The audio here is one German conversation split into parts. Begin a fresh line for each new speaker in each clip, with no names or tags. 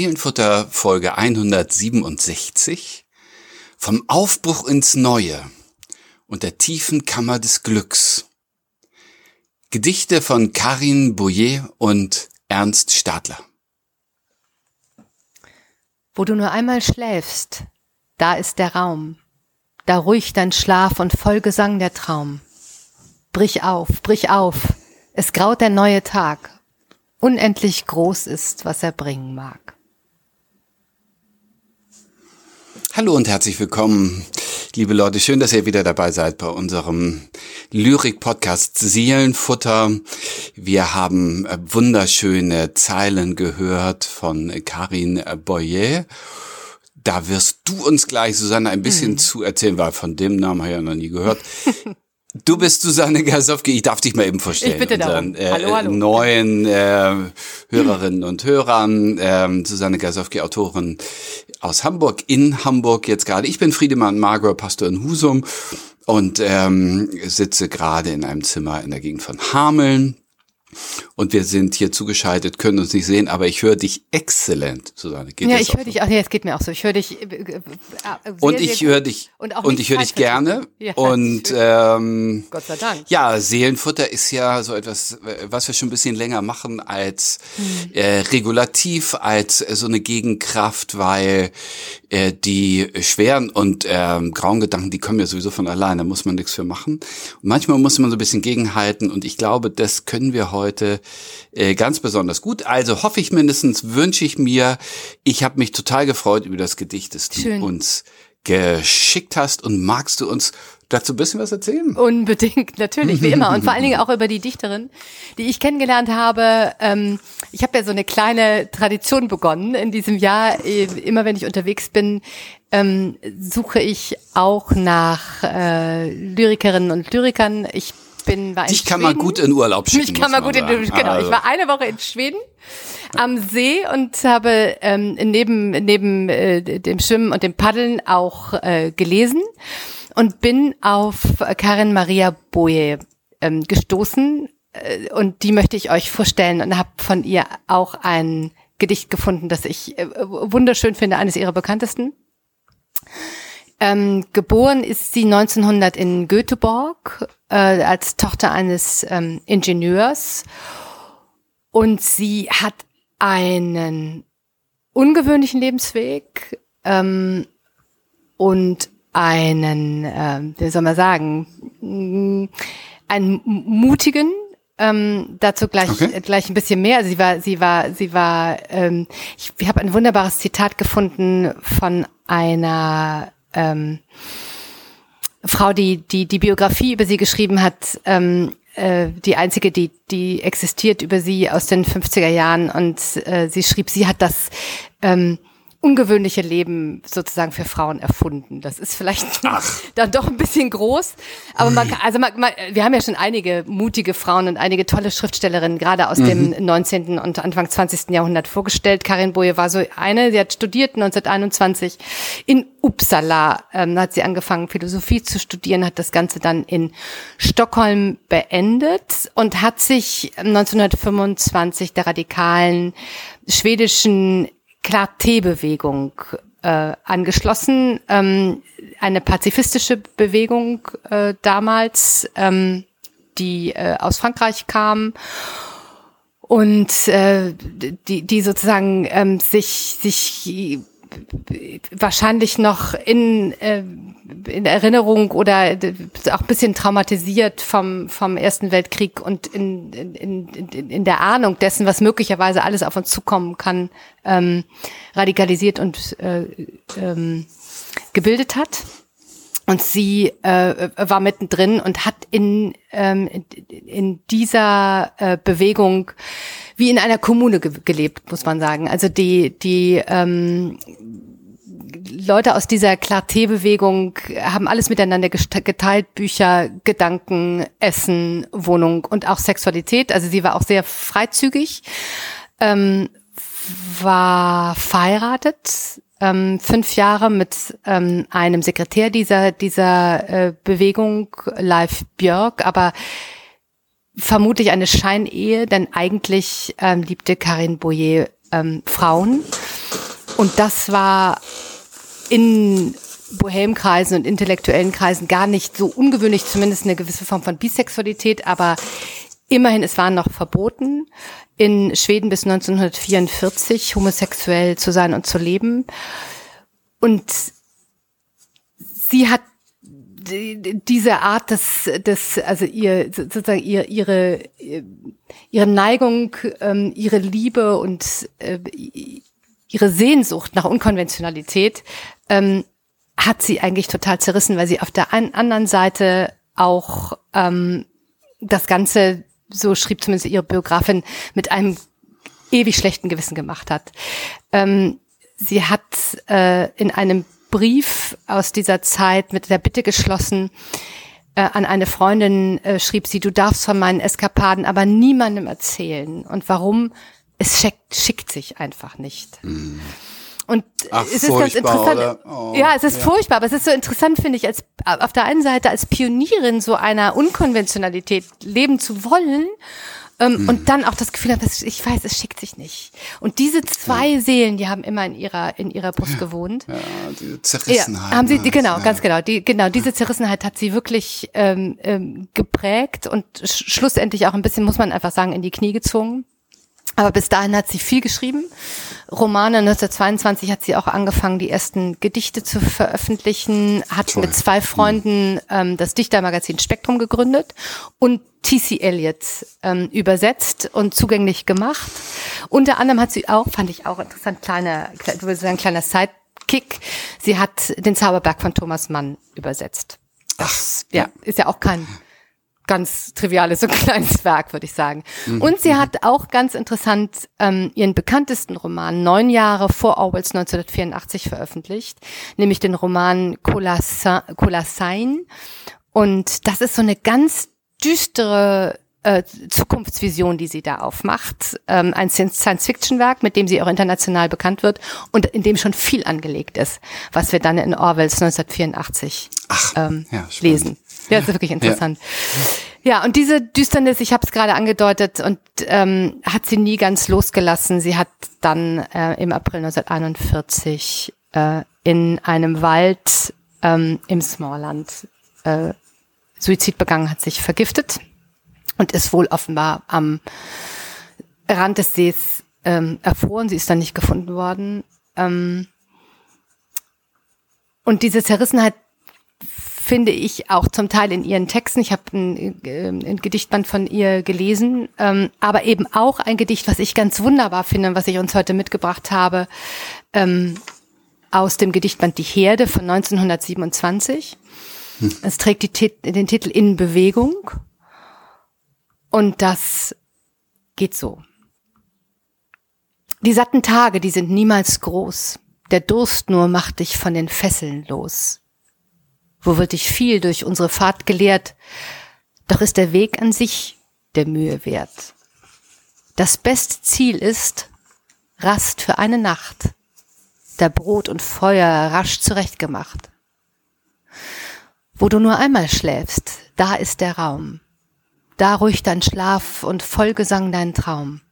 Seelenfutter Folge 167 vom Aufbruch ins Neue und der tiefen Kammer des Glücks. Gedichte von Karin Boyer und Ernst Stadler.
Wo du nur einmal schläfst, da ist der Raum, da ruhig dein Schlaf und voll Gesang der Traum. Brich auf, brich auf, es graut der neue Tag, unendlich groß ist, was er bringen mag.
Hallo und herzlich willkommen, liebe Leute. Schön, dass ihr wieder dabei seid bei unserem Lyrik-Podcast Seelenfutter. Wir haben äh, wunderschöne Zeilen gehört von Karin Boyer. Da wirst du uns gleich, Susanne, ein bisschen hm. zu erzählen, weil von dem Namen habe ich ja noch nie gehört. Du bist Susanne Gasowski, ich darf dich mal eben vorstellen. Ich
bitte.
Unseren, äh, hallo, hallo. neuen äh, Hörerinnen und Hörern. Ähm, Susanne Gasowski, Autorin aus Hamburg, in Hamburg jetzt gerade. Ich bin Friedemann Margot, Pastor in Husum und ähm, sitze gerade in einem Zimmer in der Gegend von Hameln und wir sind hier zugeschaltet, können uns nicht sehen, aber ich höre dich exzellent, Susanne.
Geht ja, ich höre dich auch. Ja, es geht mir auch so. Ich höre dich. Äh,
äh, sehr, und ich höre dich. Und, auch und ich höre dich gerne. Ja, und ähm,
Gott sei Dank.
Ja, Seelenfutter ist ja so etwas, was wir schon ein bisschen länger machen als hm. äh, regulativ, als äh, so eine Gegenkraft, weil äh, die schweren und ähm, grauen Gedanken, die kommen ja sowieso von alleine. Da muss man nichts für machen. Und manchmal muss man so ein bisschen gegenhalten. Und ich glaube, das können wir heute äh, ganz besonders gut. Also hoffe ich mindestens, wünsche ich mir. Ich habe mich total gefreut über das Gedicht, das du Schön. uns geschickt hast. Und magst du uns dazu ein bisschen was erzählen?
Unbedingt, natürlich, wie immer. Und vor allen Dingen auch über die Dichterin, die ich kennengelernt habe. Ähm, ich habe ja so eine kleine Tradition begonnen in diesem Jahr. Äh, immer wenn ich unterwegs bin, ähm, suche ich auch nach äh, Lyrikerinnen und Lyrikern. Ich bin, war in
Dich kann man gut in Urlaub schicken. Mich
kann man gut in Urlaub, genau. Also. Ich war eine Woche in Schweden am See und habe ähm, neben, neben äh, dem Schwimmen und dem Paddeln auch äh, gelesen und bin auf Karin Maria Boje ähm, gestoßen äh, und die möchte ich euch vorstellen und habe von ihr auch ein Gedicht gefunden, das ich äh, wunderschön finde, eines ihrer bekanntesten. Ähm, geboren ist sie 1900 in Göteborg äh, als Tochter eines ähm, Ingenieurs und sie hat einen ungewöhnlichen Lebensweg ähm, und einen, äh, wie soll man sagen, mm, einen mutigen, ähm, dazu gleich okay. gleich ein bisschen mehr. Also sie war sie war sie war. Ähm, ich, ich habe ein wunderbares Zitat gefunden von einer ähm, Frau, die, die die Biografie über sie geschrieben hat, ähm, äh, die einzige, die, die existiert über sie aus den 50er Jahren und äh, sie schrieb, sie hat das ähm, ungewöhnliche Leben sozusagen für Frauen erfunden. Das ist vielleicht Ach. dann doch ein bisschen groß, aber man, also man, man, wir haben ja schon einige mutige Frauen und einige tolle Schriftstellerinnen gerade aus mhm. dem 19. und Anfang 20. Jahrhundert vorgestellt. Karin Boje war so eine, sie hat studiert 1921 in Uppsala, ähm, hat sie angefangen Philosophie zu studieren, hat das Ganze dann in Stockholm beendet und hat sich 1925 der radikalen schwedischen Clarté-Bewegung äh, angeschlossen, ähm, eine pazifistische Bewegung äh, damals, ähm, die äh, aus Frankreich kam und äh, die, die sozusagen ähm, sich, sich wahrscheinlich noch in, äh, in Erinnerung oder auch ein bisschen traumatisiert vom, vom Ersten Weltkrieg und in, in, in, in der Ahnung dessen, was möglicherweise alles auf uns zukommen kann, ähm, radikalisiert und äh, ähm, gebildet hat. Und sie äh, war mittendrin und hat in, ähm, in dieser äh, Bewegung wie in einer Kommune ge gelebt, muss man sagen. Also die, die ähm, Leute aus dieser Clarté-Bewegung haben alles miteinander geteilt, Bücher, Gedanken, Essen, Wohnung und auch Sexualität. Also sie war auch sehr freizügig, ähm, war verheiratet, ähm, fünf Jahre mit ähm, einem Sekretär dieser, dieser äh, Bewegung, Live Björk, aber vermutlich eine Scheinehe, denn eigentlich ähm, liebte Karin Boyer ähm, Frauen. Und das war in Bohemkreisen und intellektuellen Kreisen gar nicht so ungewöhnlich, zumindest eine gewisse Form von Bisexualität, aber immerhin, es war noch verboten, in Schweden bis 1944 homosexuell zu sein und zu leben. Und sie hat diese Art des, des, also ihr sozusagen ihr, ihre ihre Neigung, ähm, ihre Liebe und äh, ihre Sehnsucht nach Unkonventionalität ähm, hat sie eigentlich total zerrissen, weil sie auf der einen, anderen Seite auch ähm, das Ganze, so schrieb zumindest ihre Biografin, mit einem ewig schlechten Gewissen gemacht hat. Ähm, sie hat äh, in einem Brief aus dieser Zeit mit der Bitte geschlossen, äh, an eine Freundin äh, schrieb sie, du darfst von meinen Eskapaden aber niemandem erzählen. Und warum? Es schickt, schickt sich einfach nicht. Mm. Und Ach, es ist ganz interessant. Oh, ja, es ist ja. furchtbar, aber es ist so interessant, finde ich, als auf der einen Seite als Pionierin so einer Unkonventionalität leben zu wollen ähm, hm. und dann auch das Gefühl haben, ich weiß, es schickt sich nicht. Und diese zwei ja. Seelen, die haben immer in ihrer in ihrer Brust gewohnt. Ja,
diese Zerrissenheit.
Ja, haben sie, die, genau, ja. ganz genau. Die, genau, diese Zerrissenheit hat sie wirklich ähm, ähm, geprägt und sch schlussendlich auch ein bisschen, muss man einfach sagen, in die Knie gezwungen. Aber bis dahin hat sie viel geschrieben. Romane 1922 hat sie auch angefangen, die ersten Gedichte zu veröffentlichen, hat Toll. mit zwei Freunden ähm, das Dichtermagazin Spektrum gegründet und T.C. Eliot ähm, übersetzt und zugänglich gemacht. Unter anderem hat sie auch, fand ich auch interessant, kleiner, du würdest sagen, kleiner Sidekick. Sie hat den Zauberberg von Thomas Mann übersetzt. Das, Ach, ja, ist ja auch kein ganz triviales und kleines Werk, würde ich sagen. Mhm. Und sie hat auch ganz interessant ähm, ihren bekanntesten Roman neun Jahre vor Orwells 1984 veröffentlicht, nämlich den Roman Colossein. Und das ist so eine ganz düstere äh, Zukunftsvision, die sie da aufmacht. Ähm, ein Science-Fiction-Werk, mit dem sie auch international bekannt wird und in dem schon viel angelegt ist, was wir dann in Orwells 1984 Ach, ähm, ja, lesen. Ja, das ist wirklich interessant. Ja, ja und diese Düsternis, ich habe es gerade angedeutet, und ähm, hat sie nie ganz losgelassen. Sie hat dann äh, im April 1941 äh, in einem Wald ähm, im Smallland äh, Suizid begangen, hat sich vergiftet und ist wohl offenbar am Rand des Sees ähm, erfroren. Sie ist dann nicht gefunden worden. Ähm, und diese Zerrissenheit finde ich auch zum Teil in ihren Texten. Ich habe ein, äh, ein Gedichtband von ihr gelesen, ähm, aber eben auch ein Gedicht, was ich ganz wunderbar finde, was ich uns heute mitgebracht habe, ähm, aus dem Gedichtband Die Herde von 1927. Hm. Es trägt die, den Titel In Bewegung und das geht so. Die satten Tage, die sind niemals groß. Der Durst nur macht dich von den Fesseln los wo wird dich viel durch unsere Fahrt gelehrt, doch ist der Weg an sich der Mühe wert. Das beste Ziel ist Rast für eine Nacht, der Brot und Feuer rasch zurechtgemacht. Wo du nur einmal schläfst, da ist der Raum, da ruhig dein Schlaf und Vollgesang dein Traum.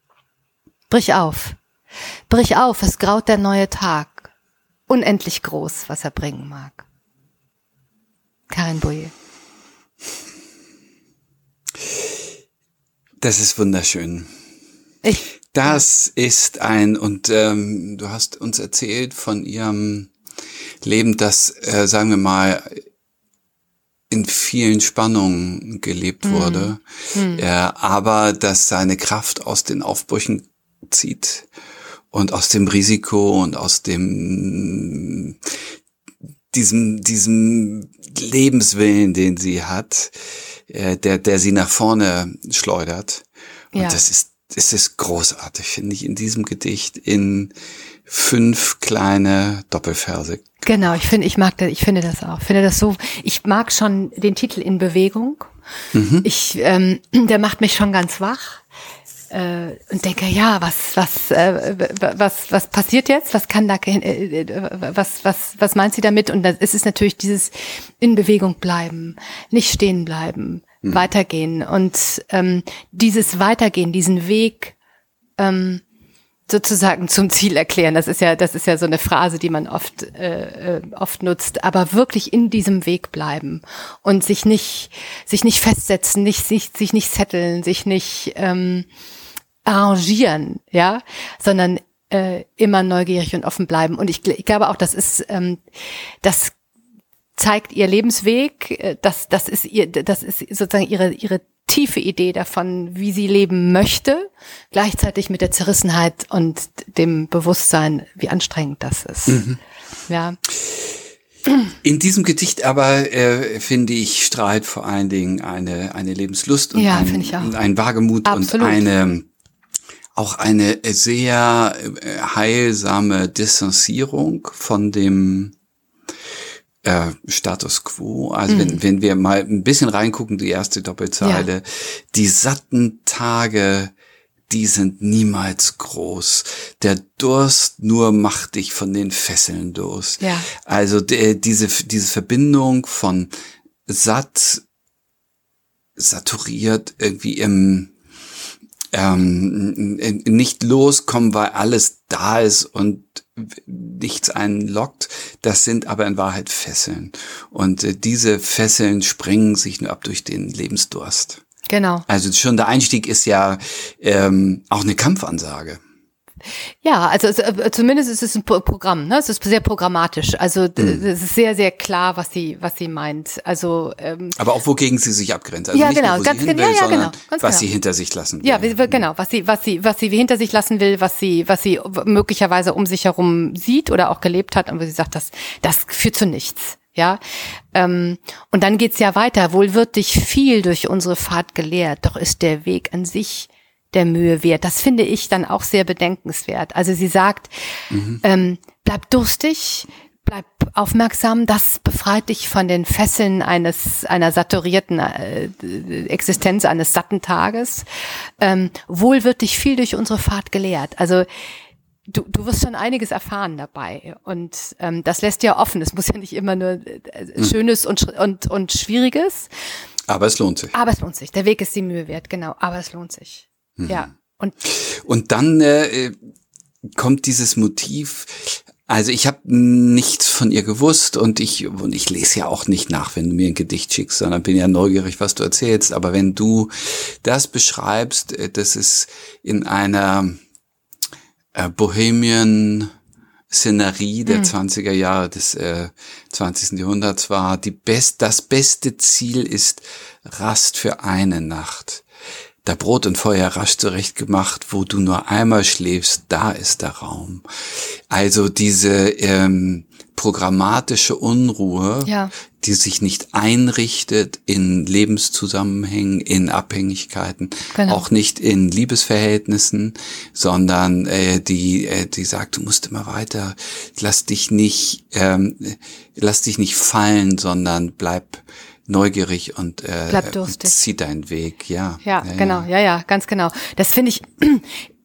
Brich auf, brich auf, es graut der neue Tag, unendlich groß, was er bringen mag. Karin Boye.
Das ist wunderschön. Ich, das ist ein, und ähm, du hast uns erzählt von ihrem Leben, das, äh, sagen wir mal, in vielen Spannungen gelebt hm. wurde, hm. Äh, aber dass seine Kraft aus den Aufbrüchen zieht und aus dem Risiko und aus dem diesem, diesem Lebenswillen, den sie hat, äh, der, der sie nach vorne schleudert. Und ja. das ist, das ist großartig, finde ich, in diesem Gedicht in fünf kleine Doppelverse.
Genau, ich finde, ich mag das, ich finde das auch. Ich finde das so, ich mag schon den Titel in Bewegung. Mhm. Ich, ähm, der macht mich schon ganz wach äh, und denke, ja, was, was, äh, was, was passiert jetzt? Was kann da, äh, was, was, was meint sie damit? Und es ist natürlich dieses in Bewegung bleiben, nicht stehen bleiben, mhm. weitergehen und ähm, dieses Weitergehen, diesen Weg ähm, sozusagen zum Ziel erklären. Das ist ja, das ist ja so eine Phrase, die man oft, äh, äh, oft nutzt. Aber wirklich in diesem Weg bleiben und sich nicht, sich nicht festsetzen, nicht, sich, sich nicht zetteln, sich nicht ähm, arrangieren, ja, sondern äh, immer neugierig und offen bleiben. Und ich, ich glaube auch, das ist, ähm, das zeigt ihr Lebensweg, äh, das, das ist ihr, das ist sozusagen ihre, ihre tiefe Idee davon, wie sie leben möchte, gleichzeitig mit der Zerrissenheit und dem Bewusstsein, wie anstrengend das ist. Mhm. Ja.
In diesem Gedicht aber, äh, finde ich, strahlt vor allen Dingen eine, eine Lebenslust und
ja,
ein, ein Wagemut Absolut. und eine, auch eine sehr äh, heilsame Distanzierung von dem äh, Status quo. Also mhm. wenn, wenn wir mal ein bisschen reingucken, die erste Doppelzeile, ja. die satten Tage, die sind niemals groß. Der Durst nur macht dich von den Fesseln los.
Ja.
Also die, diese, diese Verbindung von satt, saturiert, irgendwie im ähm, nicht loskommen, weil alles da ist und nichts einen lockt, das sind aber in Wahrheit Fesseln. Und äh, diese Fesseln sprengen sich nur ab durch den Lebensdurst.
Genau.
Also schon der Einstieg ist ja ähm, auch eine Kampfansage.
Ja, also äh, zumindest ist es ein Programm, ne? Es ist sehr programmatisch. Also mhm. es ist sehr, sehr klar, was sie, was sie meint. Also
ähm, aber auch wogegen sie sich abgrenzt. Also
ja, genau, nur, ganz, will, ja, ja, genau,
ganz was genau. sie hinter sich lassen
will. Ja, genau, was sie, was sie, was sie hinter sich lassen will, was sie, was sie möglicherweise um sich herum sieht oder auch gelebt hat, und wo sie sagt, das, das führt zu nichts. Ja, ähm, und dann geht's ja weiter. Wohl wird dich viel durch unsere Fahrt gelehrt, doch ist der Weg an sich der Mühe wert. Das finde ich dann auch sehr bedenkenswert. Also sie sagt, mhm. ähm, bleib durstig, bleib aufmerksam, das befreit dich von den Fesseln eines einer saturierten äh, Existenz eines satten Tages. Ähm, wohl wird dich viel durch unsere Fahrt gelehrt. Also du, du wirst schon einiges erfahren dabei und ähm, das lässt ja offen. Es muss ja nicht immer nur äh, mhm. Schönes und, und und Schwieriges.
Aber es lohnt sich.
Aber es lohnt sich. Der Weg ist die Mühe wert, genau. Aber es lohnt sich. Mhm. Ja. Und,
und dann äh, kommt dieses Motiv, also ich habe nichts von ihr gewusst und ich und ich lese ja auch nicht nach, wenn du mir ein Gedicht schickst, sondern bin ja neugierig, was du erzählst. Aber wenn du das beschreibst, äh, dass es in einer äh, Bohemian Szenerie der mhm. 20er Jahre des äh, 20. Jahrhunderts war, die best, das beste Ziel ist Rast für eine Nacht da Brot und Feuer rasch zurechtgemacht, wo du nur einmal schläfst, da ist der Raum. Also diese ähm, programmatische Unruhe, ja. die sich nicht einrichtet in Lebenszusammenhängen, in Abhängigkeiten, genau. auch nicht in Liebesverhältnissen, sondern äh, die, äh, die sagt, du musst immer weiter, lass dich nicht, ähm, lass dich nicht fallen, sondern bleib neugierig und, äh, und zieh deinen Weg, ja.
Ja, ja genau, ja. ja, ja, ganz genau. Das finde ich,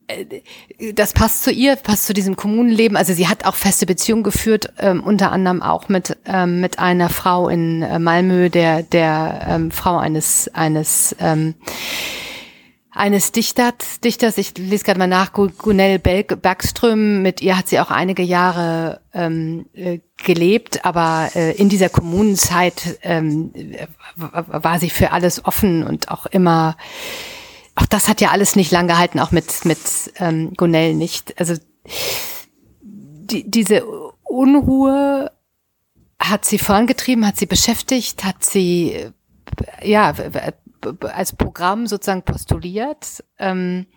äh, das passt zu ihr, passt zu diesem Kommunenleben. Also sie hat auch feste Beziehungen geführt, ähm, unter anderem auch mit ähm, mit einer Frau in äh, Malmö, der der ähm, Frau eines eines ähm, eines Dichters, Dichters, ich lese gerade mal nach, Gunell Bergström, mit ihr hat sie auch einige Jahre ähm, äh, gelebt, aber äh, in dieser Kommunenzeit ähm, war sie für alles offen und auch immer, auch das hat ja alles nicht lang gehalten, auch mit, mit ähm, Gunell nicht. Also die, diese Unruhe hat sie vorangetrieben, hat sie beschäftigt, hat sie ja als Programm sozusagen postuliert. Ähm,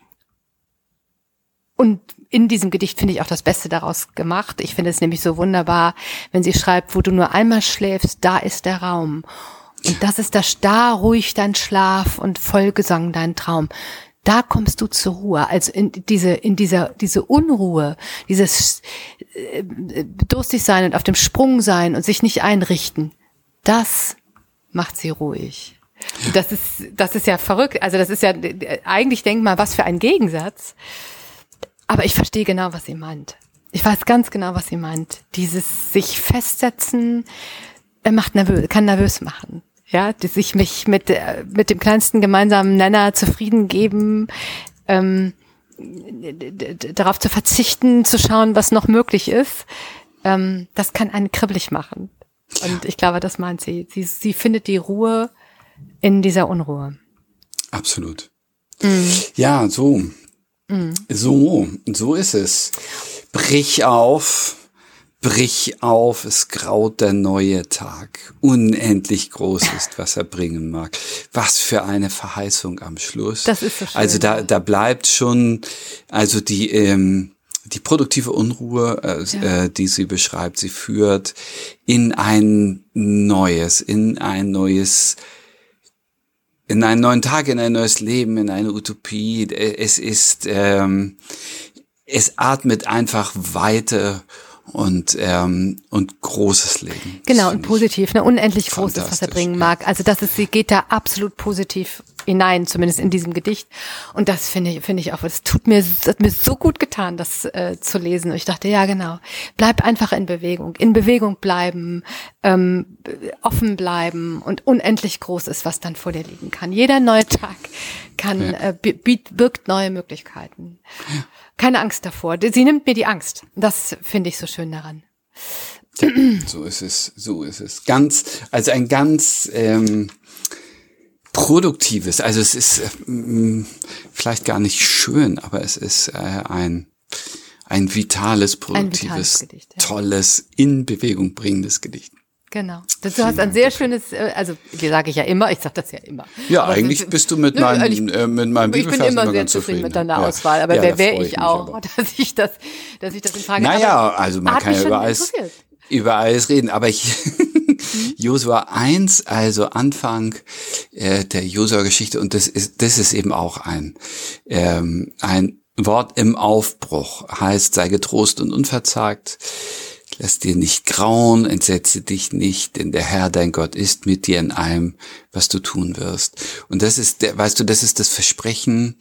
und in diesem Gedicht finde ich auch das Beste daraus gemacht. Ich finde es nämlich so wunderbar, wenn sie schreibt, wo du nur einmal schläfst, da ist der Raum. Und das ist das, da ruhig dein Schlaf und Vollgesang dein Traum. Da kommst du zur Ruhe. Also in diese, in dieser, diese Unruhe, dieses äh, durstig sein und auf dem Sprung sein und sich nicht einrichten. Das macht sie ruhig. Das ist, das ist ja verrückt. Also das ist ja, eigentlich denk mal, was für ein Gegensatz. Aber ich verstehe genau, was sie meint. Ich weiß ganz genau, was sie meint. Dieses sich festsetzen er macht nervös, kann nervös machen. Ja, die sich mich mit, mit dem kleinsten gemeinsamen Nenner zufrieden geben. Ähm, darauf zu verzichten, zu schauen, was noch möglich ist, ähm, das kann einen kribbelig machen. Und ich glaube, das meint sie. Sie, sie findet die Ruhe in dieser Unruhe.
Absolut. Mhm. Ja, so. Mhm. So, so ist es. Brich auf, brich auf, es graut der neue Tag. Unendlich groß ist, was er bringen mag. Was für eine Verheißung am Schluss.
Das ist so schön.
Also da, da bleibt schon, also die, ähm, die produktive Unruhe, äh, ja. äh, die sie beschreibt, sie führt in ein neues, in ein neues in einen neuen Tag, in ein neues Leben, in eine Utopie. Es ist, ähm, es atmet einfach Weite und ähm, und großes Leben.
Genau und positiv, ne unendlich großes, was er bringen mag. Also das ist, sie geht da absolut positiv hinein, zumindest in diesem Gedicht. Und das finde ich, finde ich auch, das tut mir, das hat mir so gut getan, das äh, zu lesen. Und ich dachte, ja genau, bleib einfach in Bewegung, in Bewegung bleiben, ähm, offen bleiben und unendlich groß ist, was dann vor dir liegen kann. Jeder neue Tag kann ja. äh, birgt neue Möglichkeiten. Ja. Keine Angst davor. Sie nimmt mir die Angst. Das finde ich so schön daran.
Ja, so ist es, so ist es. Ganz, also ein ganz ähm, produktives, also es ist äh, vielleicht gar nicht schön, aber es ist äh, ein ein vitales, produktives, ein vitales Gedicht, ja. tolles, in Bewegung bringendes Gedicht.
Genau. Du hast ein sehr schönes, äh, also sage ich ja immer, ich sage das ja immer.
Ja, aber eigentlich so, bist du mit, meinen, ich, äh, mit meinem
Ich bin immer, immer sehr zufrieden mit deiner ja. Auswahl, aber ja, wer wäre ich auch, aber. dass ich das, dass ich das in Frage
Naja, also man kann ja über alles, über alles reden, aber ich, Josua 1, also Anfang äh, der Josua-Geschichte, und das ist, das ist eben auch ein, ähm, ein Wort im Aufbruch, heißt, sei getrost und unverzagt. Lass dir nicht grauen, entsetze dich nicht, denn der Herr, dein Gott, ist mit dir in allem, was du tun wirst. Und das ist, weißt du, das ist das Versprechen,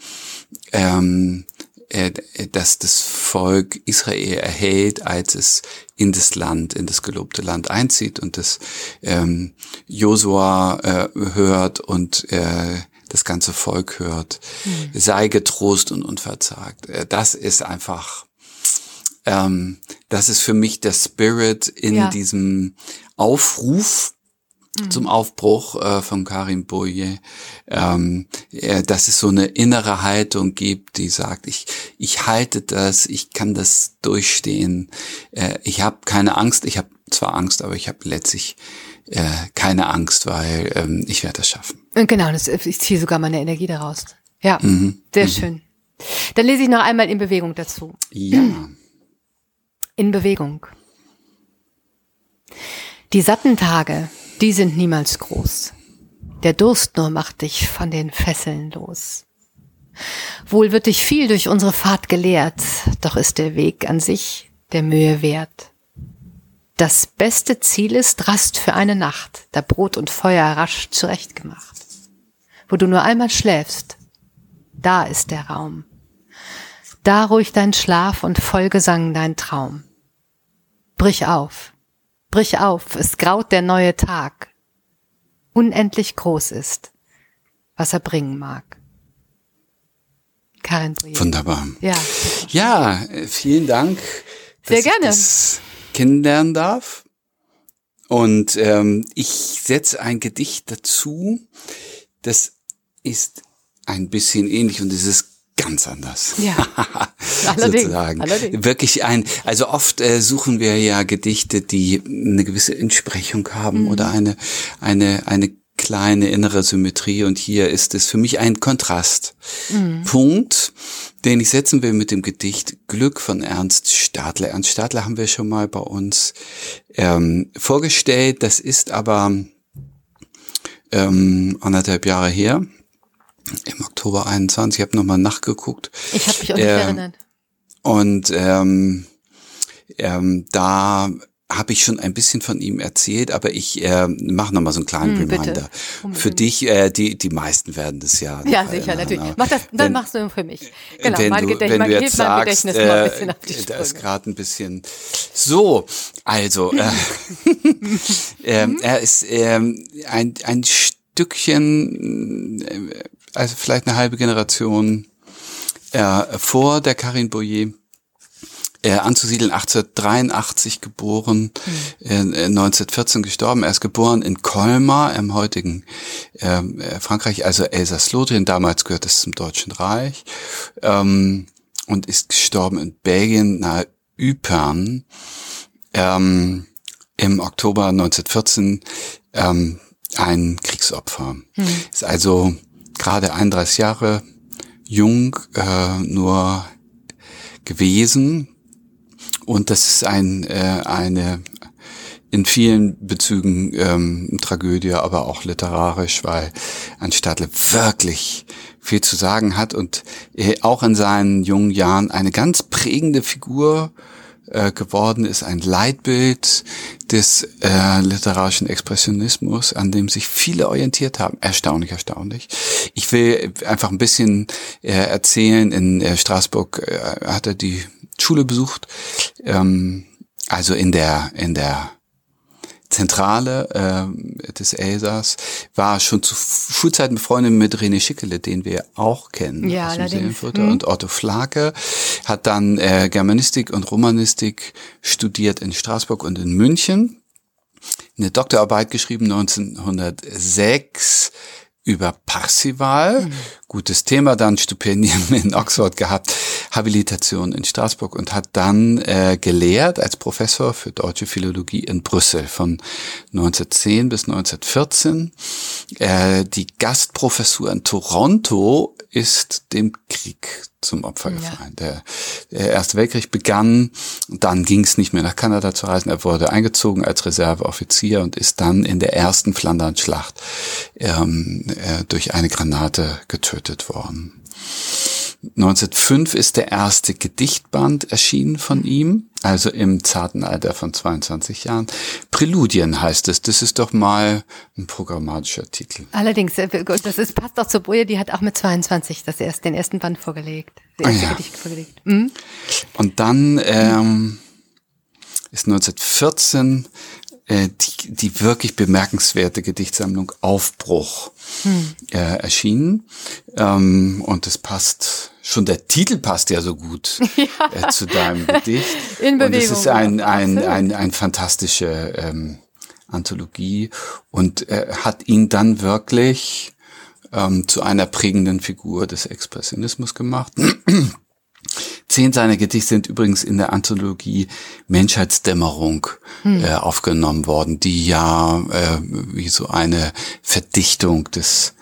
ähm, äh, dass das Volk Israel erhält, als es in das Land, in das gelobte Land einzieht und das ähm, Josua äh, hört und äh, das ganze Volk hört. Mhm. Sei getrost und unverzagt. Äh, das ist einfach ähm, das ist für mich der Spirit in ja. diesem Aufruf mhm. zum Aufbruch äh, von Karim Boye, ähm, äh, dass es so eine innere Haltung gibt, die sagt, ich, ich halte das, ich kann das durchstehen, äh, ich habe keine Angst, ich habe zwar Angst, aber ich habe letztlich äh, keine Angst, weil ähm, ich werde das schaffen.
Genau, das, ich ziehe sogar meine Energie daraus. Ja, mhm. sehr mhm. schön. Dann lese ich noch einmal in Bewegung dazu.
Ja
in Bewegung. Die satten Tage, die sind niemals groß. Der Durst nur macht dich von den Fesseln los. Wohl wird dich viel durch unsere Fahrt gelehrt, doch ist der Weg an sich der Mühe wert. Das beste Ziel ist Rast für eine Nacht, da Brot und Feuer rasch zurechtgemacht. Wo du nur einmal schläfst, da ist der Raum. Da ruhig dein Schlaf und Vollgesang dein Traum. Brich auf, brich auf, es graut der neue Tag, unendlich groß ist, was er bringen mag. Karin Brühe.
Wunderbar.
Ja.
Ja, vielen Dank.
Sehr gerne. Ich
das kennenlernen darf. Und ähm, ich setze ein Gedicht dazu, das ist ein bisschen ähnlich und es ist ganz anders.
Ja.
allerdings, sozusagen. Allerdings. Wirklich ein, also oft äh, suchen wir ja Gedichte, die eine gewisse Entsprechung haben mhm. oder eine, eine, eine kleine innere Symmetrie und hier ist es für mich ein Kontrastpunkt, mhm. den ich setzen will mit dem Gedicht Glück von Ernst Stadler. Ernst Stadler haben wir schon mal bei uns ähm, vorgestellt, das ist aber ähm, anderthalb Jahre her im Oktober 21. Ich habe nochmal nachgeguckt.
Ich habe mich auch nicht äh, erinnert.
Und ähm, ähm, da habe ich schon ein bisschen von ihm erzählt, aber ich äh, mache nochmal so einen kleinen hm, Reminder. Für dich, äh, die die meisten werden das ja.
Ja, sicher, erinnern, natürlich. Mach das, dann wenn, machst du für mich.
Genau, wenn mein, du, Gedächt, wenn mein, du jetzt sagst, äh, da ist gerade ein bisschen so. Also, äh, äh, er ist äh, ein ein Stückchen äh, also vielleicht eine halbe Generation äh, vor der Karin Boyer äh, anzusiedeln, 1883 geboren, mhm. äh, 1914 gestorben. Er ist geboren in Colmar im heutigen ähm, äh, Frankreich, also Elsass-Lothringen, damals gehört es zum Deutschen Reich, ähm, und ist gestorben in Belgien nahe Ypern ähm, im Oktober 1914 ähm, ein Kriegsopfer. Mhm. Ist also gerade 31 Jahre jung äh, nur gewesen. Und das ist ein, äh, eine in vielen Bezügen ähm, Tragödie, aber auch literarisch, weil Anstadle wirklich viel zu sagen hat und äh, auch in seinen jungen Jahren eine ganz prägende Figur äh, geworden ist, ein Leitbild des äh, literarischen Expressionismus, an dem sich viele orientiert haben. Erstaunlich, erstaunlich. Ich will einfach ein bisschen äh, erzählen. In äh, Straßburg äh, hat er die Schule besucht, ähm, also in der in der Zentrale äh, des Elsass, war schon zu Schulzeiten befreundet mit René Schickele, den wir auch kennen
ja,
aus
dem
hm. und Otto Flake, hat dann äh, Germanistik und Romanistik studiert in Straßburg und in München, eine Doktorarbeit geschrieben 1906 über Parsival. Mhm. Gutes Thema, dann Stipendien in Oxford gehabt, Habilitation in Straßburg und hat dann äh, gelehrt als Professor für deutsche Philologie in Brüssel von 1910 bis 1914. Äh, die Gastprofessur in Toronto ist dem Krieg zum Opfer ja. gefallen. Der, der Erste Weltkrieg begann, dann ging es nicht mehr nach Kanada zu reisen. Er wurde eingezogen als Reserveoffizier und ist dann in der ersten Flandernschlacht ähm, äh, durch eine Granate getötet worden. 1905 ist der erste Gedichtband erschienen von ihm, also im zarten Alter von 22 Jahren. Präludien heißt es. Das ist doch mal ein programmatischer Titel.
Allerdings, äh, das ist, passt doch zur Boje, die hat auch mit 22 das erst, den ersten Band vorgelegt. Das erste
ah, ja. Gedicht vorgelegt. Mhm. Und dann ähm, ist 1914 äh, die, die wirklich bemerkenswerte Gedichtsammlung Aufbruch hm. äh, erschienen. Ähm, und es passt, schon der Titel passt ja so gut ja. Äh, zu deinem Gedicht. In Bewegung. Und es ist ein, ein, ein, ein fantastische ähm, Anthologie und äh, hat ihn dann wirklich ähm, zu einer prägenden Figur des Expressionismus gemacht. Zehn seiner Gedichte sind übrigens in der Anthologie Menschheitsdämmerung hm. äh, aufgenommen worden, die ja äh, wie so eine Verdichtung des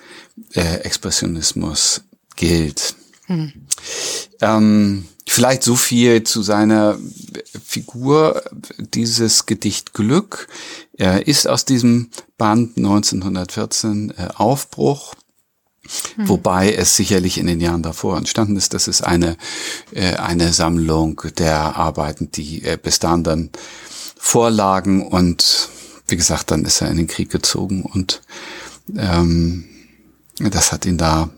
äh, Expressionismus gilt. Hm. Ähm, vielleicht so viel zu seiner Figur. Dieses Gedicht Glück Er ist aus diesem Band 1914 äh, Aufbruch hm. Wobei es sicherlich in den Jahren davor entstanden ist. Das ist eine, äh, eine Sammlung der Arbeiten, die äh, bis dahin dann vorlagen und wie gesagt, dann ist er in den Krieg gezogen und ähm, das hat ihn da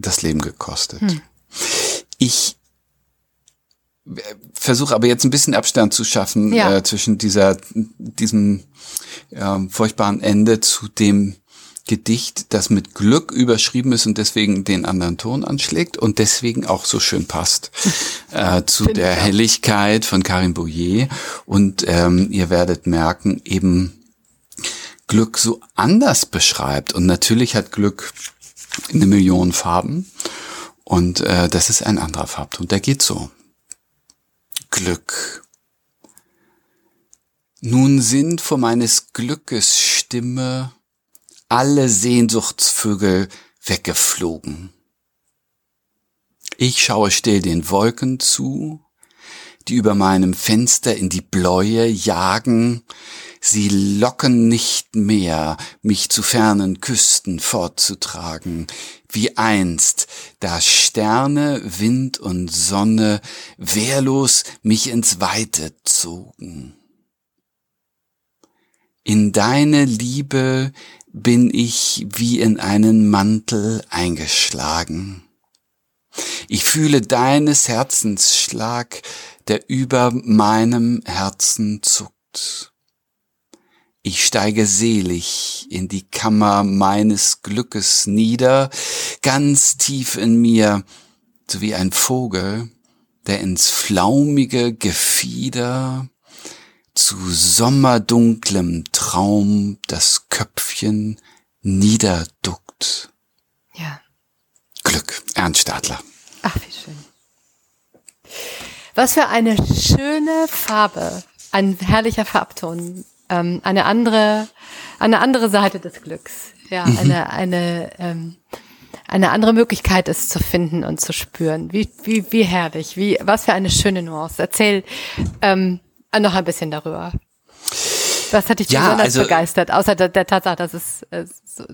das Leben gekostet. Hm. Ich äh, versuche aber jetzt ein bisschen Abstand zu schaffen ja. äh, zwischen dieser diesem ähm, furchtbaren Ende zu dem Gedicht, das mit Glück überschrieben ist und deswegen den anderen Ton anschlägt und deswegen auch so schön passt äh, zu Find der Helligkeit von Karin Bouillet. Und ähm, ihr werdet merken, eben Glück so anders beschreibt. Und natürlich hat Glück eine Million Farben. Und äh, das ist ein anderer Farbton. Der geht so. Glück. Nun sind vor meines Glückes Stimme alle Sehnsuchtsvögel weggeflogen. Ich schaue still den Wolken zu, die über meinem Fenster in die Bläue jagen, sie locken nicht mehr, mich zu fernen Küsten fortzutragen, wie einst, da Sterne, Wind und Sonne wehrlos mich ins Weite zogen. In deine Liebe bin ich wie in einen Mantel eingeschlagen. Ich fühle deines Herzensschlag, der über meinem Herzen zuckt. Ich steige selig in die Kammer meines Glückes nieder, ganz tief in mir so wie ein Vogel, der ins flaumige Gefieder zu sommerdunklem Traum das Köpfchen niederduckt.
Ja.
Glück, Ernst Stadler.
Ach, wie schön. Was für eine schöne Farbe, ein herrlicher Farbton, ähm, eine andere, eine andere Seite des Glücks. Ja, mhm. eine, eine, ähm, eine andere Möglichkeit, es zu finden und zu spüren. Wie, wie, wie herrlich, wie, was für eine schöne Nuance. Erzähl ähm, noch ein bisschen darüber. Was hat dich ja, besonders also, begeistert, außer der, der Tatsache, dass es äh, so,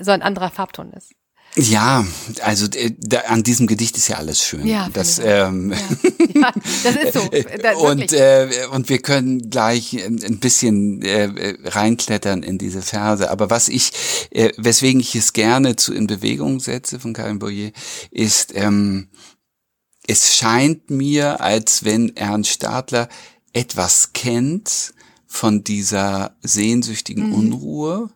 so ein anderer Farbton ist?
Ja, also äh, da, an diesem Gedicht ist ja alles schön. Ja, das, ähm, ja. ja das ist so. Da, und, äh, und wir können gleich ein bisschen äh, reinklettern in diese Verse. Aber was ich, äh, weswegen ich es gerne zu in Bewegung setze von Karin Boyer, ist, ähm, es scheint mir, als wenn Ernst Stadler etwas kennt von dieser sehnsüchtigen mhm. Unruhe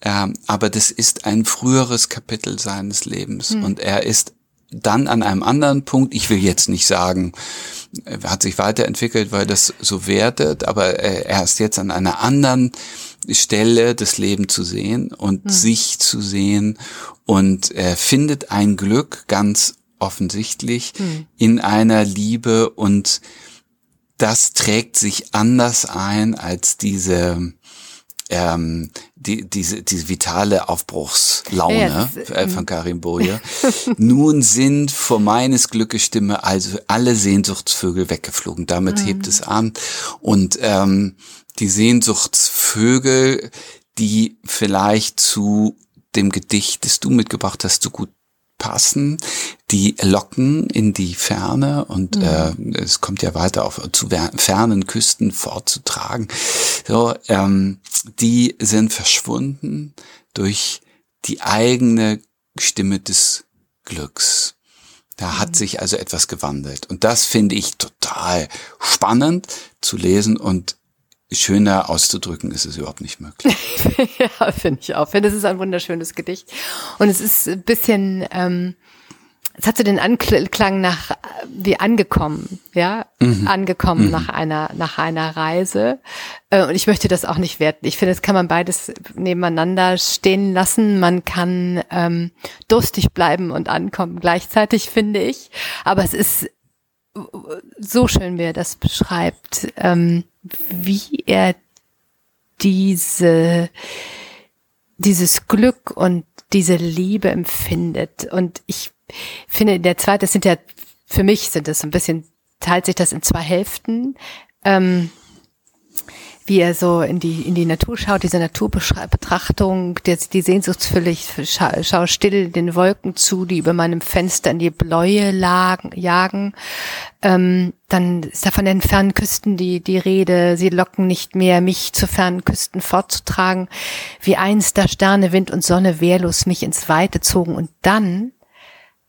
ähm, aber das ist ein früheres Kapitel seines Lebens mhm. und er ist dann an einem anderen Punkt, ich will jetzt nicht sagen, er hat sich weiterentwickelt, weil das so wertet, aber er ist jetzt an einer anderen Stelle des Lebens zu sehen und mhm. sich zu sehen und er findet ein Glück ganz offensichtlich mhm. in einer Liebe und das trägt sich anders ein als diese ähm, die, diese, diese vitale Aufbruchslaune ja, äh, von Karim Boje. Nun sind vor meines Glückes Stimme also alle Sehnsuchtsvögel weggeflogen. Damit mhm. hebt es an. Und ähm, die Sehnsuchtsvögel, die vielleicht zu dem Gedicht, das du mitgebracht hast, so gut passen, die locken in die Ferne und mhm. äh, es kommt ja weiter auf zu fernen Küsten fortzutragen. So, ähm, die sind verschwunden durch die eigene Stimme des Glücks. Da hat mhm. sich also etwas gewandelt. Und das finde ich total spannend zu lesen und schöner auszudrücken ist es überhaupt nicht möglich.
ja, finde ich auch. Finde, es ist ein wunderschönes Gedicht. Und es ist ein bisschen, ähm, es hat so den Anklang nach wie angekommen, ja, mhm. angekommen mhm. nach einer nach einer Reise. Äh, und ich möchte das auch nicht werten. Ich finde, das kann man beides nebeneinander stehen lassen. Man kann ähm, durstig bleiben und ankommen gleichzeitig, finde ich. Aber es ist so schön, wie er das beschreibt, ähm, wie er diese dieses Glück und diese Liebe empfindet. Und ich finde, der zweite, das sind ja, für mich sind das so ein bisschen, teilt sich das in zwei Hälften. Ähm, wie er so in die, in die Natur schaut, diese Naturbetrachtung, die, die Sehnsuchtsfülle, ich scha schaue still den Wolken zu, die über meinem Fenster in die Bläue lagen, jagen. Ähm, dann ist da von den fernen Küsten die, die Rede, sie locken nicht mehr, mich zu fernen Küsten fortzutragen, wie einst da Sterne, Wind und Sonne wehrlos mich ins Weite zogen und dann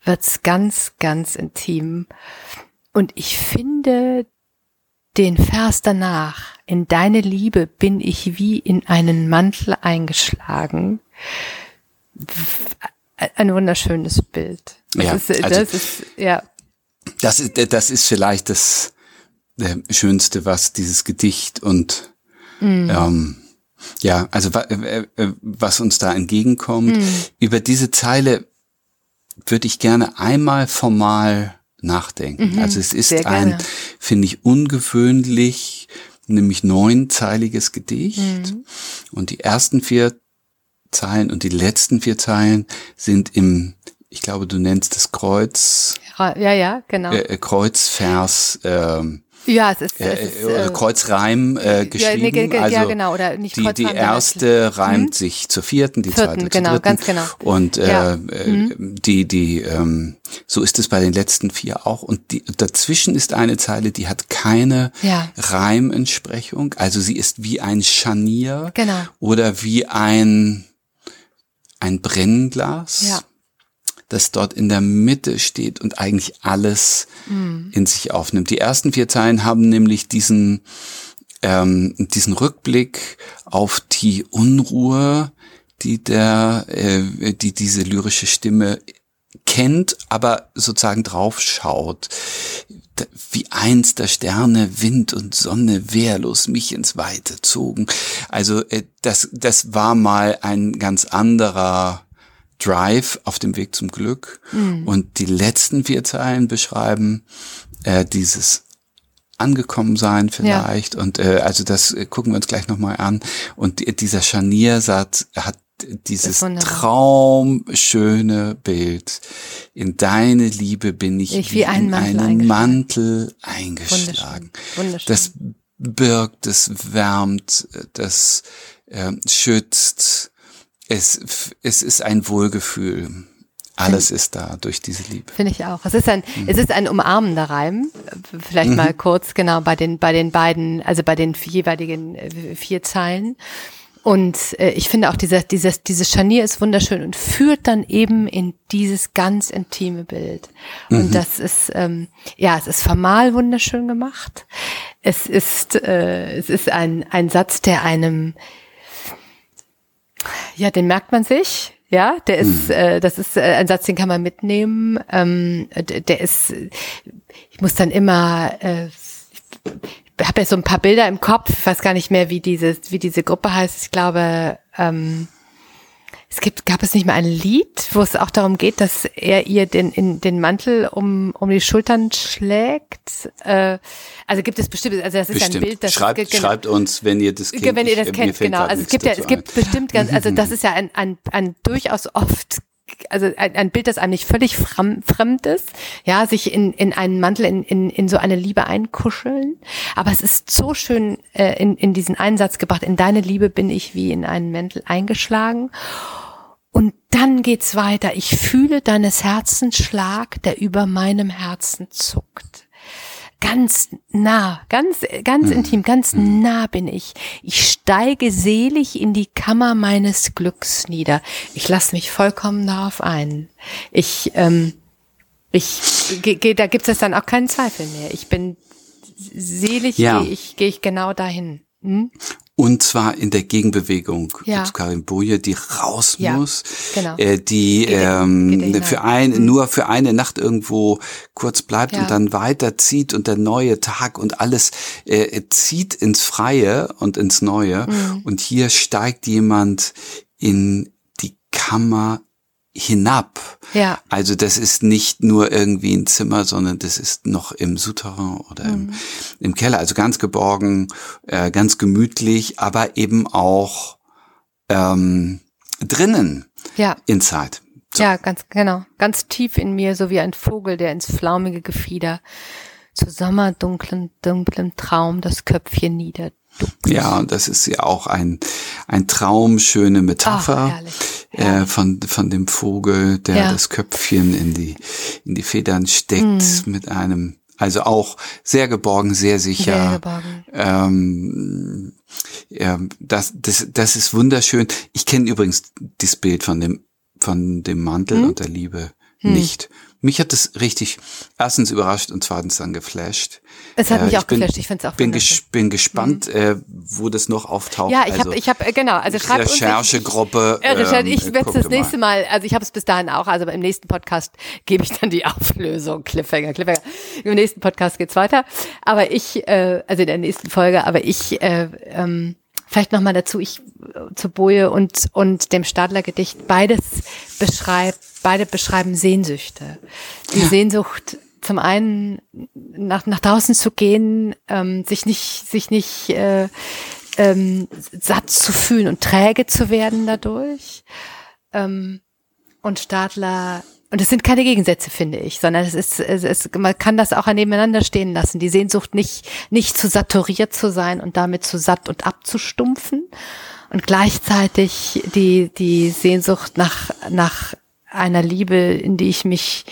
wird's ganz, ganz intim. Und ich finde den Vers danach, in deine Liebe bin ich wie in einen Mantel eingeschlagen. Ein wunderschönes Bild.
Das ja, ist, also, das ist, ja. Das ist, das ist vielleicht das äh, Schönste, was dieses Gedicht und mm. ähm, ja, also äh, äh, was uns da entgegenkommt. Mm. Über diese Zeile würde ich gerne einmal formal nachdenken. Mhm, also es ist ein, finde ich, ungewöhnlich, nämlich neunzeiliges Gedicht. Mhm. Und die ersten vier Zeilen und die letzten vier Zeilen sind im, ich glaube, du nennst es Kreuz.
Ja, ja, genau.
Äh, Kreuzvers. Ähm,
ja, es ist,
äh, es ist äh, Kreuzreim äh, geschrieben. Ja, nee, also
ja, genau, oder nicht
die, die erste hm? reimt sich zur vierten, die vierten, zweite
genau,
zur dritten.
Ganz genau.
Und äh, ja. äh, hm? die, die, ähm, so ist es bei den letzten vier auch. Und die, dazwischen ist eine Zeile, die hat keine ja. Reimentsprechung. Also sie ist wie ein Scharnier
genau.
oder wie ein ein Brennglas.
Ja
das dort in der Mitte steht und eigentlich alles mhm. in sich aufnimmt. Die ersten vier Zeilen haben nämlich diesen, ähm, diesen Rückblick auf die Unruhe, die der, äh, die diese lyrische Stimme kennt, aber sozusagen draufschaut. Wie einst der Sterne, Wind und Sonne wehrlos mich ins Weite zogen. Also äh, das, das war mal ein ganz anderer Drive auf dem Weg zum Glück. Mhm. Und die letzten vier Zeilen beschreiben äh, dieses angekommen sein vielleicht. Ja. Und äh, also das äh, gucken wir uns gleich nochmal an. Und die, dieser Scharniersatz hat dieses traumschöne Bild. In deine Liebe bin ich,
ich wie, ein
in
Mantel
einen Mantel eingeschlagen. Wunderschön. Wunderschön. Das birgt, das wärmt, das äh, schützt. Es, es ist ein Wohlgefühl. Alles ist da durch diese Liebe.
Finde ich auch. Es ist ein, mhm. es ist ein umarmender Reim. Vielleicht mhm. mal kurz genau bei den, bei den beiden, also bei den jeweiligen äh, vier Zeilen. Und äh, ich finde auch dieser, dieses, dieses Scharnier ist wunderschön und führt dann eben in dieses ganz intime Bild. Und mhm. das ist, ähm, ja, es ist formal wunderschön gemacht. Es ist, äh, es ist ein, ein Satz, der einem, ja, den merkt man sich. Ja, der ist, hm. äh, das ist äh, ein Satz, den kann man mitnehmen. Ähm, der ist, ich muss dann immer, äh, ich habe ja so ein paar Bilder im Kopf, ich weiß gar nicht mehr, wie dieses, wie diese Gruppe heißt. Ich glaube, ähm, es gibt, gab es nicht mal ein Lied, wo es auch darum geht, dass er ihr den, in, den Mantel um, um die Schultern schlägt. Äh, also gibt es bestimmt, also das ist bestimmt. ein Bild, das
schreibt,
ist,
schreibt uns, wenn ihr das
kennt. Wenn ihr das kennt, genau. Also es gibt ja, es gibt ein. bestimmt ganz, also das ist ja ein, ein, ein durchaus oft also ein, ein Bild, das einem nicht völlig fremd ist, ja, sich in, in einen Mantel, in, in, in so eine Liebe einkuscheln. Aber es ist so schön äh, in, in diesen Einsatz gebracht, in deine Liebe bin ich wie in einen Mäntel eingeschlagen. Und dann geht's weiter. Ich fühle deines Herzens Schlag, der über meinem Herzen zuckt. Ganz nah, ganz, ganz mhm. intim, ganz mhm. nah bin ich. Ich steige selig in die Kammer meines Glücks nieder. Ich lasse mich vollkommen darauf ein. Ich, ähm, ich, ge, da gibt es dann auch keinen Zweifel mehr. Ich bin selig, ja. gehe ich, geh ich genau dahin. Hm?
Und zwar in der Gegenbewegung ja. zu Karin Boje, die raus ja, muss, genau. äh, die geht, ähm, für ein, mhm. nur für eine Nacht irgendwo kurz bleibt ja. und dann weiterzieht und der neue Tag und alles äh, zieht ins Freie und ins Neue. Mhm. Und hier steigt jemand in die Kammer hinab. Ja. Also das ist nicht nur irgendwie ein Zimmer, sondern das ist noch im Souterrain oder mhm. im, im, Keller. Also ganz geborgen, äh, ganz gemütlich, aber eben auch ähm, drinnen. Ja. Inside.
So. Ja, ganz genau. Ganz tief in mir, so wie ein Vogel, der ins flaumige Gefieder zu sommerdunklen, dunklem Traum das Köpfchen nieder
ja, und das ist ja auch ein, ein traumschöne Metapher Ach, Äh, von, von dem Vogel, der ja. das Köpfchen in die, in die Federn steckt mhm. mit einem, also auch sehr geborgen, sehr sicher. Sehr geborgen. Ähm, ja, das, das, das ist wunderschön. Ich kenne übrigens das Bild von dem, von dem Mantel mhm. und der Liebe hm. nicht. Mich hat das richtig erstens überrascht und zweitens dann geflasht.
Es hat äh, mich auch bin, geflasht, ich finde es auch
bin, ges bin gespannt, mhm. äh, wo das noch auftaucht.
Ja, ich also, habe, ich habe, äh, genau, also schreibt
Recherchegruppe.
Äh, ich ähm, werde das nächste mal. mal, also ich habe es bis dahin auch, also im nächsten Podcast gebe ich dann die Auflösung, Cliffhanger, Cliffhanger. Im nächsten Podcast geht's weiter. Aber ich, äh, also in der nächsten Folge, aber ich, äh, ähm, vielleicht nochmal dazu, ich zu Boje und, und dem Stadler-Gedicht, beides beschreibt, beide beschreiben Sehnsüchte. Die ja. Sehnsucht, zum einen nach, nach draußen zu gehen, ähm, sich nicht, sich nicht äh, ähm, satt zu fühlen und träge zu werden dadurch. Ähm, und Stadler und es sind keine Gegensätze, finde ich, sondern es ist, es ist, man kann das auch nebeneinander stehen lassen. Die Sehnsucht nicht, nicht zu saturiert zu sein und damit zu satt und abzustumpfen. Und gleichzeitig die, die Sehnsucht nach, nach einer Liebe, in die ich mich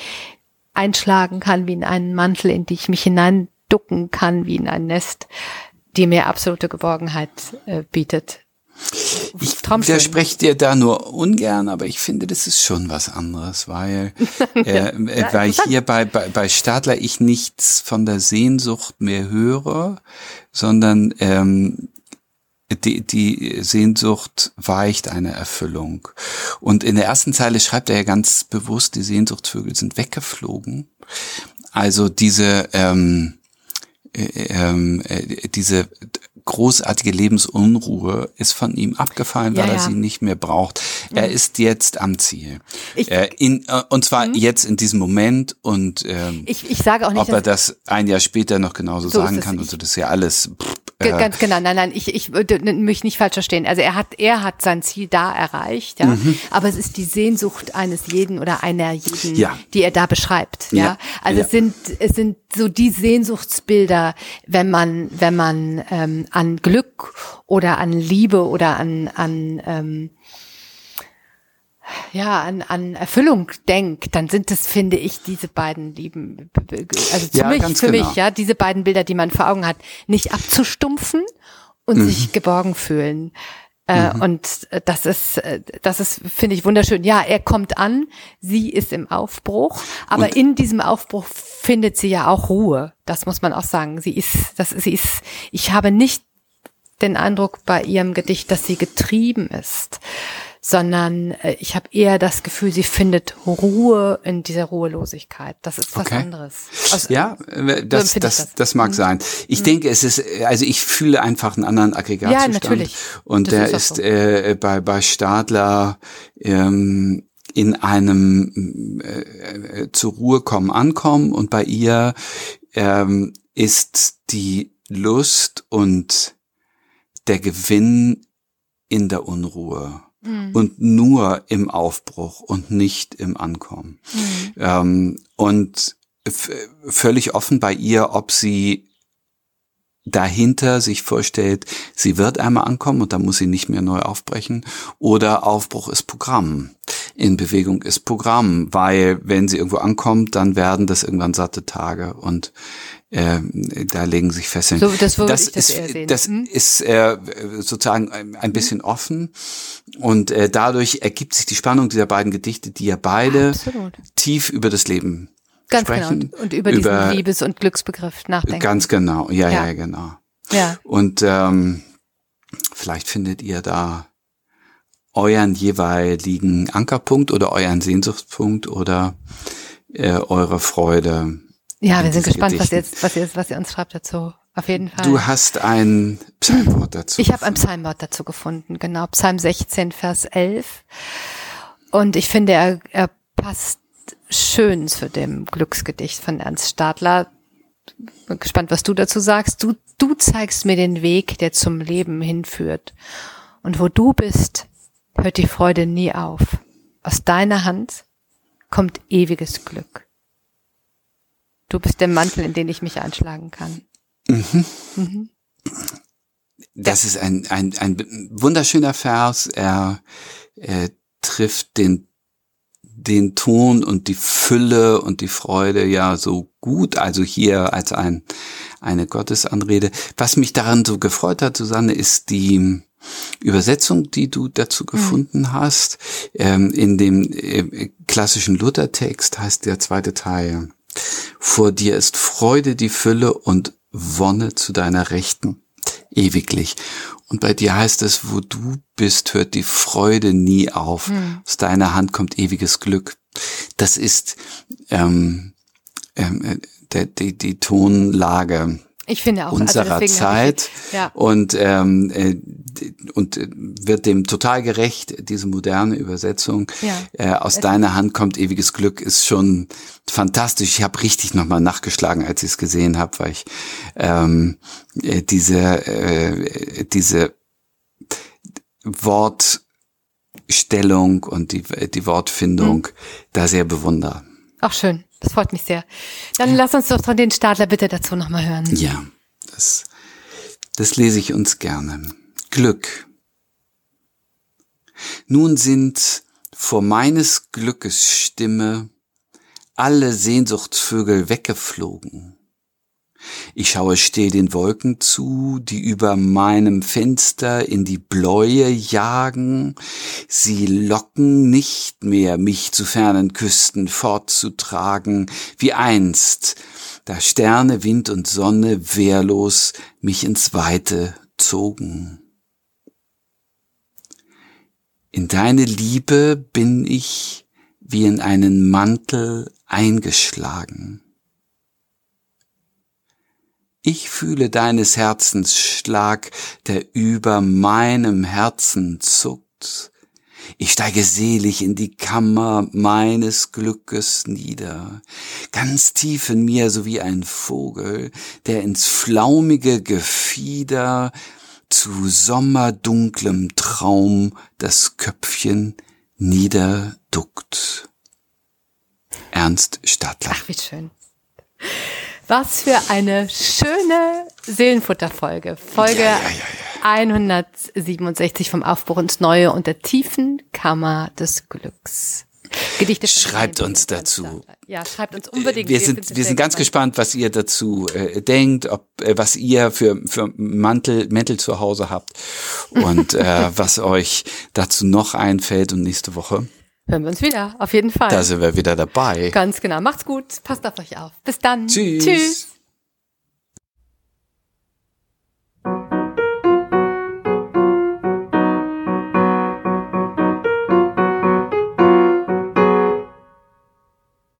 einschlagen kann, wie in einen Mantel, in die ich mich hineinducken kann, wie in ein Nest, die mir absolute Geborgenheit äh, bietet.
Ich widerspreche dir da nur ungern, aber ich finde, das ist schon was anderes, weil, äh, äh, weil hier bei, bei, bei Stadler ich nichts von der Sehnsucht mehr höre, sondern ähm, die, die Sehnsucht weicht eine Erfüllung. Und in der ersten Zeile schreibt er ja ganz bewusst, die Sehnsuchtsvögel sind weggeflogen. Also diese, ähm, äh, ähm, äh, diese großartige Lebensunruhe ist von ihm abgefallen, weil ja, er sie nicht mehr braucht. Mhm. Er ist jetzt am Ziel. Ich, äh, in, äh, und zwar mhm. jetzt in diesem Moment und ähm,
ich, ich sage auch nicht,
ob er das ein Jahr später noch genauso so sagen kann. Also das ist ja alles. Pff,
äh, Ganz genau, nein, nein, ich, ich würde mich nicht falsch verstehen. Also er hat, er hat sein Ziel da erreicht, ja. Mhm. Aber es ist die Sehnsucht eines jeden oder einer jeden, ja. die er da beschreibt, ja. ja. Also ja. es sind, es sind so die Sehnsuchtsbilder, wenn man, wenn man ähm, an Glück oder an Liebe oder an, an ähm, ja, an, an Erfüllung denkt, dann sind es, finde ich, diese beiden lieben, also für ja, mich, für genau. mich, ja, diese beiden Bilder, die man vor Augen hat, nicht abzustumpfen und mhm. sich geborgen fühlen. Äh, mhm. Und das ist, äh, das ist, finde ich, wunderschön. Ja, er kommt an, sie ist im Aufbruch, aber und in diesem Aufbruch findet sie ja auch Ruhe. Das muss man auch sagen. Sie ist, das, sie ist, ich habe nicht den Eindruck bei ihrem Gedicht, dass sie getrieben ist sondern äh, ich habe eher das Gefühl, sie findet Ruhe in dieser Ruhelosigkeit. Das ist was okay. anderes.
Also, ja, äh, das, so das, das, das mag mhm. sein. Ich mhm. denke, es ist, also ich fühle einfach einen anderen Aggregatzustand. Ja, natürlich. Und das der ist, ist so. äh, bei, bei Stadler ähm, in einem äh, zur Ruhe kommen, ankommen und bei ihr ähm, ist die Lust und der Gewinn in der Unruhe mhm. und nur im Aufbruch und nicht im Ankommen. Mhm. Ähm, und völlig offen bei ihr, ob sie dahinter sich vorstellt, sie wird einmal ankommen und dann muss sie nicht mehr neu aufbrechen oder Aufbruch ist Programm. In Bewegung ist Programm, weil wenn sie irgendwo ankommt, dann werden das irgendwann satte Tage und äh, da legen sich Fesseln. So, das, das ist, das, das hm? ist äh, sozusagen ein bisschen offen und äh, dadurch ergibt sich die Spannung dieser beiden Gedichte, die ja beide Absolut. tief über das Leben Ganz genau. sprechen.
Genau. Und über, über diesen Liebes- und Glücksbegriff nachdenken.
Ganz genau, ja, ja, ja genau. Ja. Und ähm, vielleicht findet ihr da euren jeweiligen Ankerpunkt oder euren Sehnsuchtspunkt oder äh, eure Freude.
Ja, wir sind gespannt, was ihr, jetzt, was, ihr, was ihr uns schreibt dazu. Auf jeden Fall.
Du hast ein Psalmwort dazu.
Ich habe ein Psalmwort dazu gefunden, genau. Psalm 16, Vers 11. Und ich finde, er, er passt schön zu dem Glücksgedicht von Ernst Stadler. Bin gespannt, was du dazu sagst. Du, du zeigst mir den Weg, der zum Leben hinführt. Und wo du bist, hört die Freude nie auf. Aus deiner Hand kommt ewiges Glück. Du bist der Mantel, in den ich mich einschlagen kann. Mhm.
Mhm. Das ist ein, ein, ein wunderschöner Vers. Er, er trifft den den Ton und die Fülle und die Freude ja so gut, also hier als ein, eine Gottesanrede. Was mich daran so gefreut hat, Susanne, ist die Übersetzung, die du dazu mhm. gefunden mhm. hast. Ähm, in dem äh, klassischen Luthertext heißt der zweite Teil, vor dir ist Freude die Fülle und Wonne zu deiner Rechten ewiglich. Und bei dir heißt es, wo du bist, hört die Freude nie auf. Hm. Aus deiner Hand kommt ewiges Glück. Das ist ähm, ähm, äh, der, die, die Tonlage
ich finde auch,
also unserer also Zeit ich, ja. und ähm, äh, und äh, wird dem total gerecht diese moderne Übersetzung ja. äh, aus es deiner Hand kommt ewiges Glück ist schon fantastisch ich habe richtig nochmal nachgeschlagen als ich es gesehen habe weil ich ähm, äh, diese äh, diese Wortstellung und die die Wortfindung hm. da sehr bewundere
Ach schön das freut mich sehr. Dann lass uns doch den Stadler bitte dazu nochmal hören.
Ja, das, das lese ich uns gerne. Glück. Nun sind vor meines Glückes Stimme alle Sehnsuchtsvögel weggeflogen. Ich schaue still den Wolken zu, die über meinem Fenster in die Bläue jagen. Sie locken nicht mehr, mich zu fernen Küsten fortzutragen, wie einst, da Sterne, Wind und Sonne wehrlos mich ins Weite zogen. In deine Liebe bin ich wie in einen Mantel eingeschlagen. Ich fühle deines Herzens Schlag, der über meinem Herzen zuckt. Ich steige selig in die Kammer meines Glückes nieder, ganz tief in mir, so wie ein Vogel, der ins flaumige Gefieder zu sommerdunklem Traum das Köpfchen niederduckt. Ernst Stadler.
Ach, wie schön. Was für eine schöne Seelenfutterfolge. Folge ja, ja, ja, 167 vom Aufbruch ins Neue und der tiefen Kammer des Glücks.
Gedichte schreibt uns dazu.
Ja, schreibt uns unbedingt.
Wir sind, wir sind ganz gespannt, was ihr dazu äh, denkt, ob äh, was ihr für, für Mantel, Mäntel zu Hause habt und äh, was euch dazu noch einfällt. Und nächste Woche
hören wir uns wieder. Auf jeden Fall.
Da sind wir wieder dabei.
Ganz genau. Macht's gut. Passt auf euch auf. Bis dann.
Tschüss. Tschüss.